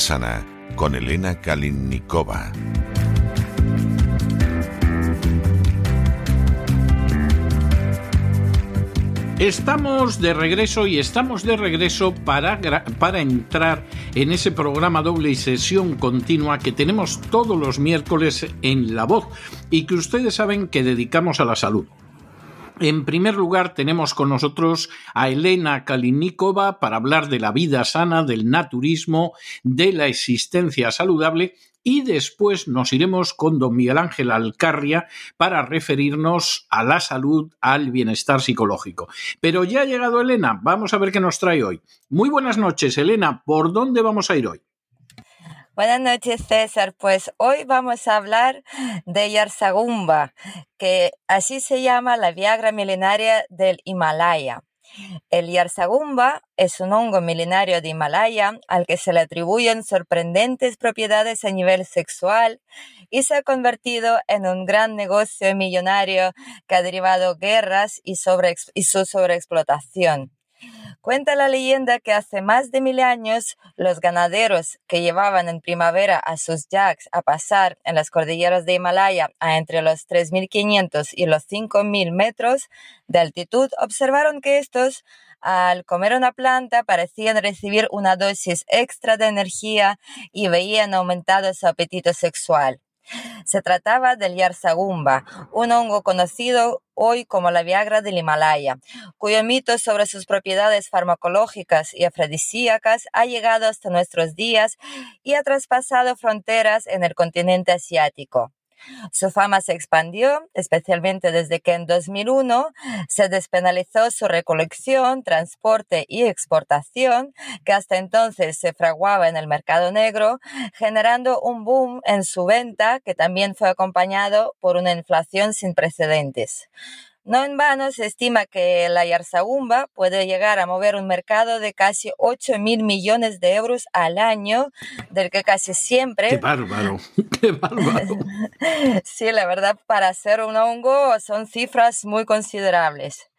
Sana con Elena Kalinnikova. Estamos de regreso y estamos de regreso para, para entrar en ese programa doble y sesión continua que tenemos todos los miércoles en La Voz y que ustedes saben que dedicamos a la salud. En primer lugar, tenemos con nosotros a Elena Kalinikova para hablar de la vida sana, del naturismo, de la existencia saludable y después nos iremos con don Miguel Ángel Alcarria para referirnos a la salud, al bienestar psicológico. Pero ya ha llegado Elena, vamos a ver qué nos trae hoy. Muy buenas noches, Elena, ¿por dónde vamos a ir hoy? Buenas noches, César. Pues hoy vamos a hablar de Yarsagumba, que así se llama la Viagra milenaria del Himalaya. El Yarsagumba es un hongo milenario de Himalaya al que se le atribuyen sorprendentes propiedades a nivel sexual y se ha convertido en un gran negocio millonario que ha derivado guerras y su sobreexplotación. Cuenta la leyenda que hace más de mil años los ganaderos que llevaban en primavera a sus yaks a pasar en las cordilleras de Himalaya a entre los 3.500 y los 5.000 metros de altitud observaron que estos al comer una planta parecían recibir una dosis extra de energía y veían aumentado su apetito sexual. Se trataba del yarsagumba, un hongo conocido hoy como la Viagra del Himalaya, cuyo mito sobre sus propiedades farmacológicas y afrodisíacas ha llegado hasta nuestros días y ha traspasado fronteras en el continente asiático. Su fama se expandió, especialmente desde que en 2001 se despenalizó su recolección, transporte y exportación, que hasta entonces se fraguaba en el mercado negro, generando un boom en su venta que también fue acompañado por una inflación sin precedentes. No en vano se estima que la Yarzagumba puede llegar a mover un mercado de casi 8 mil millones de euros al año, del que casi siempre... ¡Qué bárbaro! ¡Qué bárbaro! sí, la verdad, para ser un hongo son cifras muy considerables.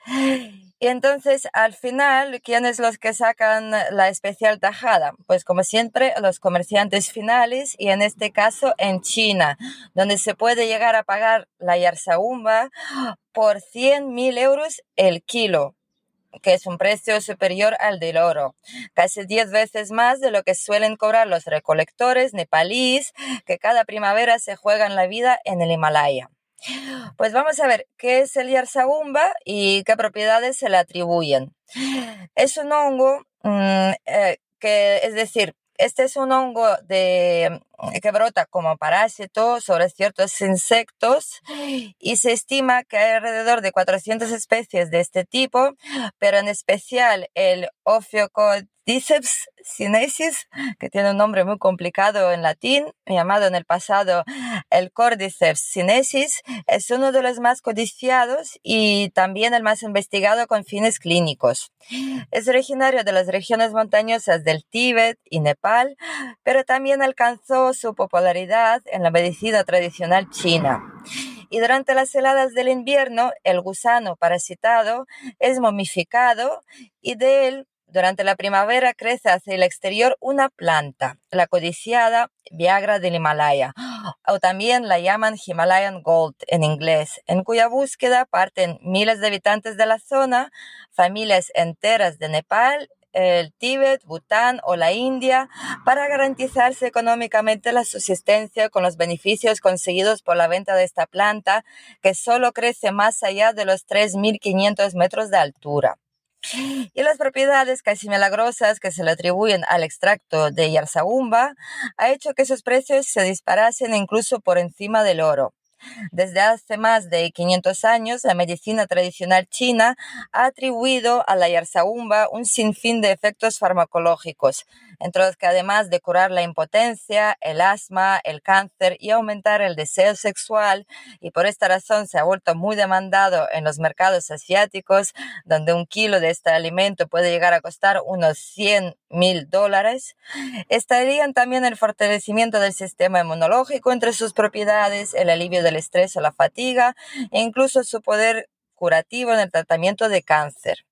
Y entonces, al final, ¿quiénes los que sacan la especial tajada? Pues como siempre, los comerciantes finales y en este caso en China, donde se puede llegar a pagar la yarsaumba por 100 mil euros el kilo que es un precio superior al del oro, casi 10 veces más de lo que suelen cobrar los recolectores nepalíes que cada primavera se juegan la vida en el Himalaya. Pues vamos a ver qué es el Yarsagumba y qué propiedades se le atribuyen. Es un hongo mm, eh, que, es decir, este es un hongo de, que brota como parásito sobre ciertos insectos y se estima que hay alrededor de 400 especies de este tipo, pero en especial el Ophiocod Diceps sinensis, que tiene un nombre muy complicado en latín, llamado en el pasado el Cordyceps sinensis, es uno de los más codiciados y también el más investigado con fines clínicos. Es originario de las regiones montañosas del Tíbet y Nepal, pero también alcanzó su popularidad en la medicina tradicional china. Y durante las heladas del invierno, el gusano parasitado es momificado y de él durante la primavera crece hacia el exterior una planta, la codiciada Viagra del Himalaya, o también la llaman Himalayan Gold en inglés, en cuya búsqueda parten miles de habitantes de la zona, familias enteras de Nepal, el Tíbet, Bután o la India para garantizarse económicamente la subsistencia con los beneficios conseguidos por la venta de esta planta que solo crece más allá de los 3.500 metros de altura. Y las propiedades casi milagrosas que se le atribuyen al extracto de Yarzagumba ha hecho que sus precios se disparasen incluso por encima del oro. Desde hace más de 500 años, la medicina tradicional china ha atribuido a la yarzaumba un sinfín de efectos farmacológicos, entre los que además de curar la impotencia, el asma, el cáncer y aumentar el deseo sexual, y por esta razón se ha vuelto muy demandado en los mercados asiáticos, donde un kilo de este alimento puede llegar a costar unos 100 mil dólares, estarían también el fortalecimiento del sistema inmunológico entre sus propiedades, el alivio del estrés o la fatiga e incluso su poder curativo en el tratamiento de cáncer.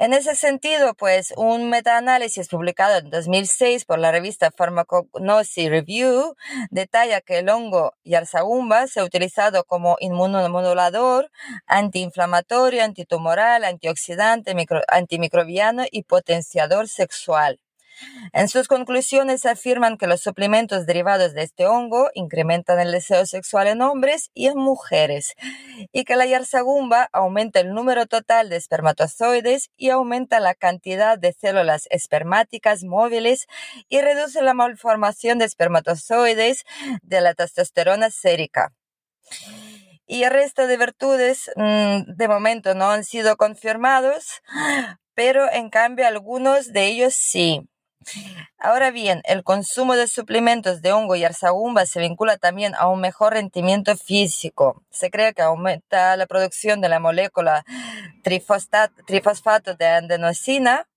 En ese sentido, pues un metaanálisis publicado en 2006 por la revista Pharmacognosy Review detalla que el hongo Yarsaumba se ha utilizado como inmunomodulador, antiinflamatorio, antitumoral, antioxidante, antimicrobiano y potenciador sexual. En sus conclusiones afirman que los suplementos derivados de este hongo incrementan el deseo sexual en hombres y en mujeres, y que la yarzagumba aumenta el número total de espermatozoides y aumenta la cantidad de células espermáticas móviles y reduce la malformación de espermatozoides de la testosterona sérica. Y el resto de virtudes mm, de momento no han sido confirmados, pero en cambio algunos de ellos sí. Ahora bien, el consumo de suplementos de hongo y arzagumba se vincula también a un mejor rendimiento físico. Se cree que aumenta la producción de la molécula trifosfato de adenosina,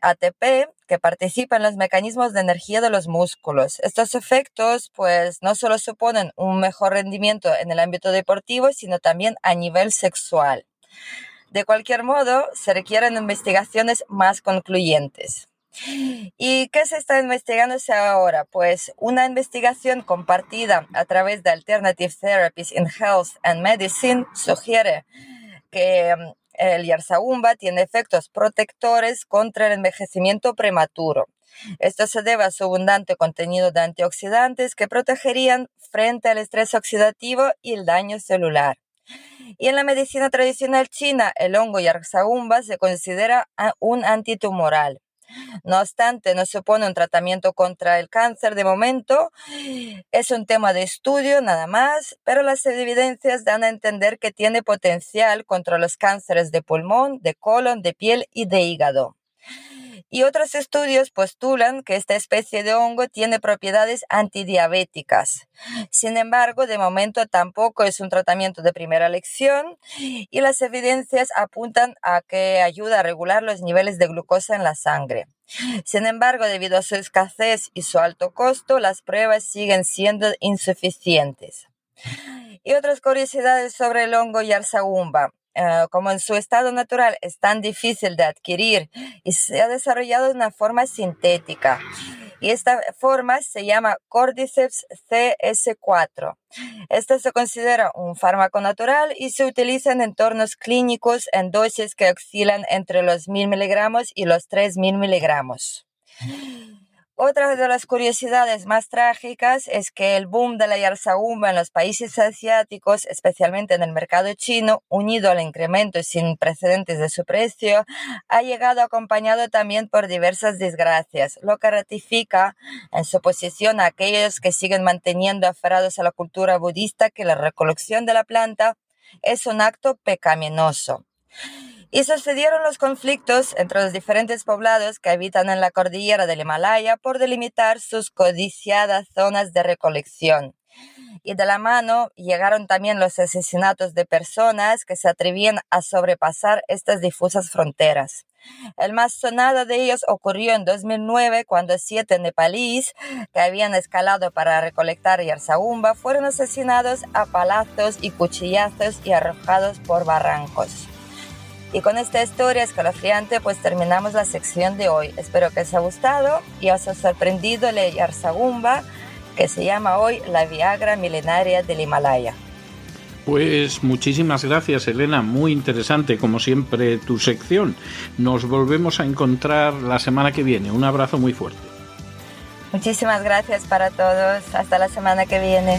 ATP, que participa en los mecanismos de energía de los músculos. Estos efectos, pues, no solo suponen un mejor rendimiento en el ámbito deportivo, sino también a nivel sexual. De cualquier modo, se requieren investigaciones más concluyentes. ¿Y qué se está investigando ahora? Pues una investigación compartida a través de Alternative Therapies in Health and Medicine sugiere que mm, el yarzaumba tiene efectos protectores contra el envejecimiento prematuro. Esto se debe a su abundante contenido de antioxidantes que protegerían frente al estrés oxidativo y el daño celular. Y en la medicina tradicional china, el hongo yarzaumba se considera un antitumoral. No obstante, no supone un tratamiento contra el cáncer de momento. Es un tema de estudio nada más, pero las evidencias dan a entender que tiene potencial contra los cánceres de pulmón, de colon, de piel y de hígado. Y otros estudios postulan que esta especie de hongo tiene propiedades antidiabéticas. Sin embargo, de momento tampoco es un tratamiento de primera elección y las evidencias apuntan a que ayuda a regular los niveles de glucosa en la sangre. Sin embargo, debido a su escasez y su alto costo, las pruebas siguen siendo insuficientes. Y otras curiosidades sobre el hongo Yarsaumba. Eh, como en su estado natural es tan difícil de adquirir y se ha desarrollado de una forma sintética. Y esta forma se llama Cordyceps CS4. Este se considera un fármaco natural y se utiliza en entornos clínicos en dosis que oscilan entre los 1000 miligramos y los 3000 miligramos. Otra de las curiosidades más trágicas es que el boom de la yarzaumba en los países asiáticos, especialmente en el mercado chino, unido al incremento sin precedentes de su precio, ha llegado acompañado también por diversas desgracias, lo que ratifica en su posición a aquellos que siguen manteniendo aferrados a la cultura budista que la recolección de la planta es un acto pecaminoso y sucedieron los conflictos entre los diferentes poblados que habitan en la cordillera del Himalaya por delimitar sus codiciadas zonas de recolección. Y de la mano llegaron también los asesinatos de personas que se atrevían a sobrepasar estas difusas fronteras. El más sonado de ellos ocurrió en 2009 cuando siete nepalíes que habían escalado para recolectar yarzaumba fueron asesinados a palazos y cuchillazos y arrojados por barrancos. Y con esta historia escalofriante pues terminamos la sección de hoy. Espero que os haya gustado y os haya sorprendido leer Sagumba, que se llama hoy La Viagra Milenaria del Himalaya. Pues muchísimas gracias Elena, muy interesante como siempre tu sección. Nos volvemos a encontrar la semana que viene. Un abrazo muy fuerte. Muchísimas gracias para todos. Hasta la semana que viene.